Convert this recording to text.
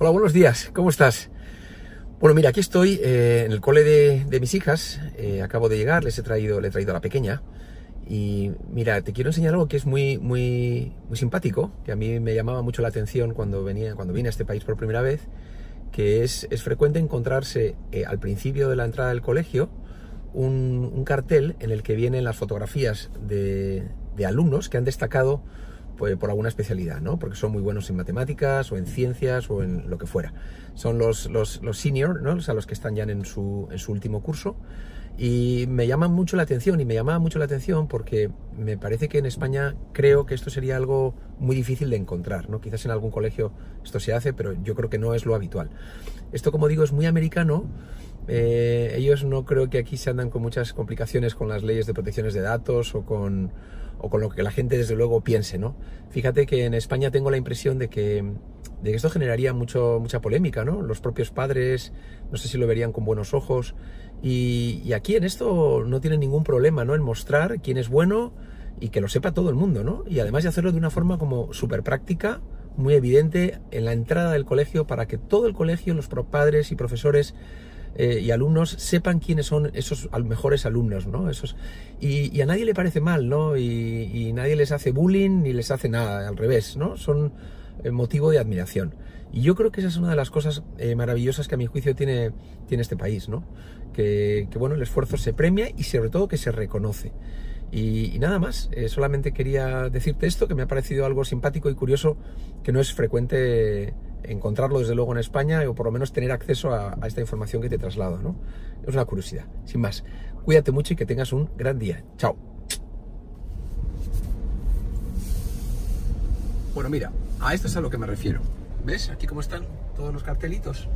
Hola, buenos días, ¿cómo estás? Bueno, mira, aquí estoy eh, en el cole de, mis hijas, eh, acabo de llegar, les he traído, le he traído a la pequeña. Y mira, te quiero enseñar algo que es muy, muy, muy simpático, que a mí me llamaba mucho la atención cuando, venía, cuando vine a este país por primera vez, que es, es frecuente encontrarse eh, al principio de la entrada del colegio un, un, cartel en el que vienen las fotografías de, de alumnos que han destacado por alguna especialidad, ¿no? Porque son muy buenos en matemáticas o en ciencias o en lo que fuera. Son los, los, los senior, ¿no? O sea, los que están ya en su, en su último curso. Y me llaman mucho la atención, y me llamaba mucho la atención porque me parece que en España creo que esto sería algo muy difícil de encontrar, ¿no? Quizás en algún colegio esto se hace, pero yo creo que no es lo habitual. Esto, como digo, es muy americano. Eh, ellos no creo que aquí se andan con muchas complicaciones con las leyes de protecciones de datos o con, o con lo que la gente desde luego piense, ¿no? Fíjate que en España tengo la impresión de que, de que esto generaría mucho, mucha polémica, ¿no? Los propios padres, no sé si lo verían con buenos ojos. Y, y aquí en esto no tienen ningún problema, ¿no? En mostrar quién es bueno y que lo sepa todo el mundo, ¿no? Y además de hacerlo de una forma como súper práctica, muy evidente en la entrada del colegio para que todo el colegio, los padres y profesores eh, y alumnos sepan quiénes son esos mejores alumnos, ¿no? Esos, y, a nadie le parece mal, ¿no? Y, nadie les hace bullying ni les hace nada, al revés, ¿no? Son eh, motivo de admiración. Y yo creo que esa es una de las cosas eh, maravillosas que a mi juicio tiene, tiene este país, ¿no? Que, bueno, el esfuerzo se premia y sobre todo que se reconoce. Y, nada más, solamente quería decirte esto, que me ha parecido algo simpático y curioso, que no es frecuente encontrarlo desde luego en España o por lo menos tener acceso a, esta información que te traslado, ¿no? Es una curiosidad. Sin más, cuídate mucho y que tengas un gran día. Chao. Bueno, mira, a esto es a lo que me refiero. ¿Ves? Aquí cómo están todos los cartelitos.